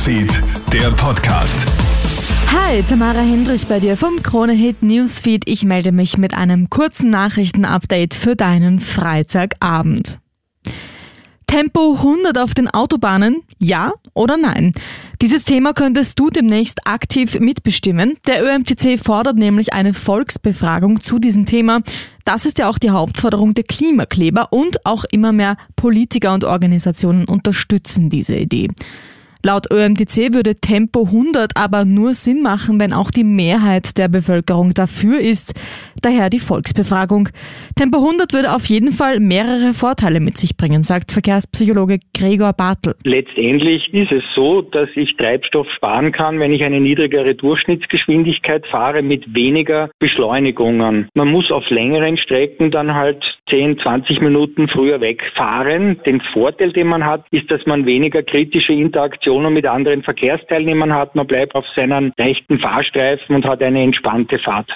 Newsfeed, der Podcast. Hi, Tamara Hendrich bei dir vom Kronehit Newsfeed. Ich melde mich mit einem kurzen Nachrichtenupdate für deinen Freitagabend. Tempo 100 auf den Autobahnen? Ja oder nein? Dieses Thema könntest du demnächst aktiv mitbestimmen. Der ÖMTC fordert nämlich eine Volksbefragung zu diesem Thema. Das ist ja auch die Hauptforderung der Klimakleber und auch immer mehr Politiker und Organisationen unterstützen diese Idee. Laut ÖMTC würde Tempo 100 aber nur Sinn machen, wenn auch die Mehrheit der Bevölkerung dafür ist. Daher die Volksbefragung. Tempo 100 würde auf jeden Fall mehrere Vorteile mit sich bringen, sagt Verkehrspsychologe Gregor Bartel. Letztendlich ist es so, dass ich Treibstoff sparen kann, wenn ich eine niedrigere Durchschnittsgeschwindigkeit fahre mit weniger Beschleunigungen. Man muss auf längeren Strecken dann halt 10, 20 Minuten früher wegfahren. Den Vorteil, den man hat, ist, dass man weniger kritische Interaktionen mit anderen Verkehrsteilnehmern hat. Man bleibt auf seinen rechten Fahrstreifen und hat eine entspannte Fahrt.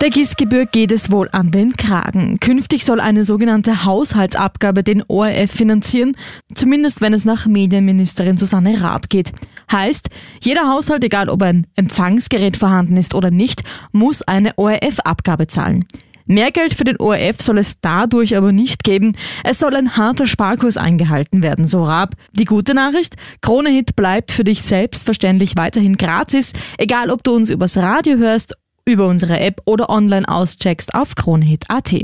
Der Gießgebühr geht es wohl an den Kragen. Künftig soll eine sogenannte Haushaltsabgabe den ORF finanzieren, zumindest wenn es nach Medienministerin Susanne Raab geht. Heißt, jeder Haushalt, egal ob ein Empfangsgerät vorhanden ist oder nicht, muss eine ORF-Abgabe zahlen. Mehr Geld für den ORF soll es dadurch aber nicht geben. Es soll ein harter Sparkurs eingehalten werden, so Raab. Die gute Nachricht, Kronehit bleibt für dich selbstverständlich weiterhin gratis, egal ob du uns übers Radio hörst, über unsere App oder online auscheckst auf kronehit.at.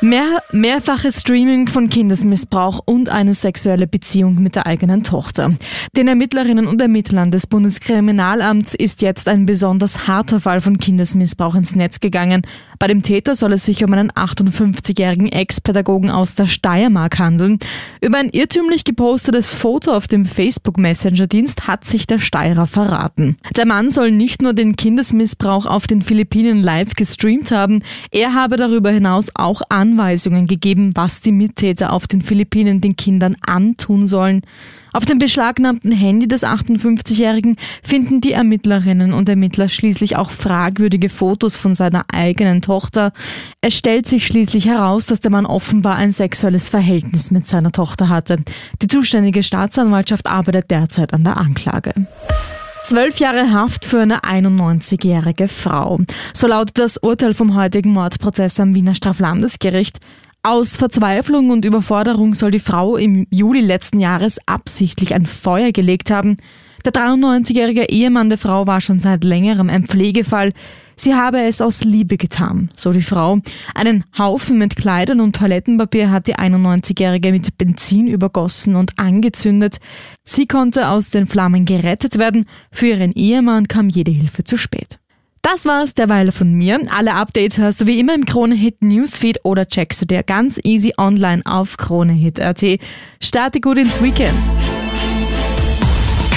Mehr, mehrfaches Streaming von Kindesmissbrauch und eine sexuelle Beziehung mit der eigenen Tochter. Den Ermittlerinnen und Ermittlern des Bundeskriminalamts ist jetzt ein besonders harter Fall von Kindesmissbrauch ins Netz gegangen. Bei dem Täter soll es sich um einen 58-jährigen Ex-Pädagogen aus der Steiermark handeln. Über ein irrtümlich gepostetes Foto auf dem Facebook-Messenger-Dienst hat sich der Steirer verraten. Der Mann soll nicht nur den Kindesmissbrauch auf den Philippinen live gestreamt haben, er habe darüber hinaus auch an Anweisungen gegeben, was die Mittäter auf den Philippinen den Kindern antun sollen. Auf dem beschlagnahmten Handy des 58-Jährigen finden die Ermittlerinnen und Ermittler schließlich auch fragwürdige Fotos von seiner eigenen Tochter. Es stellt sich schließlich heraus, dass der Mann offenbar ein sexuelles Verhältnis mit seiner Tochter hatte. Die zuständige Staatsanwaltschaft arbeitet derzeit an der Anklage. Zwölf Jahre Haft für eine 91-jährige Frau. So lautet das Urteil vom heutigen Mordprozess am Wiener Straflandesgericht. Aus Verzweiflung und Überforderung soll die Frau im Juli letzten Jahres absichtlich ein Feuer gelegt haben. Der 93-jährige Ehemann der Frau war schon seit längerem ein Pflegefall. Sie habe es aus Liebe getan, so die Frau. Einen Haufen mit Kleidern und Toilettenpapier hat die 91-jährige mit Benzin übergossen und angezündet. Sie konnte aus den Flammen gerettet werden. Für ihren Ehemann kam jede Hilfe zu spät. Das war's derweil von mir. Alle Updates hörst du wie immer im Kronehit Newsfeed oder checkst du dir ganz easy online auf kronehit.at. Starte gut ins Weekend.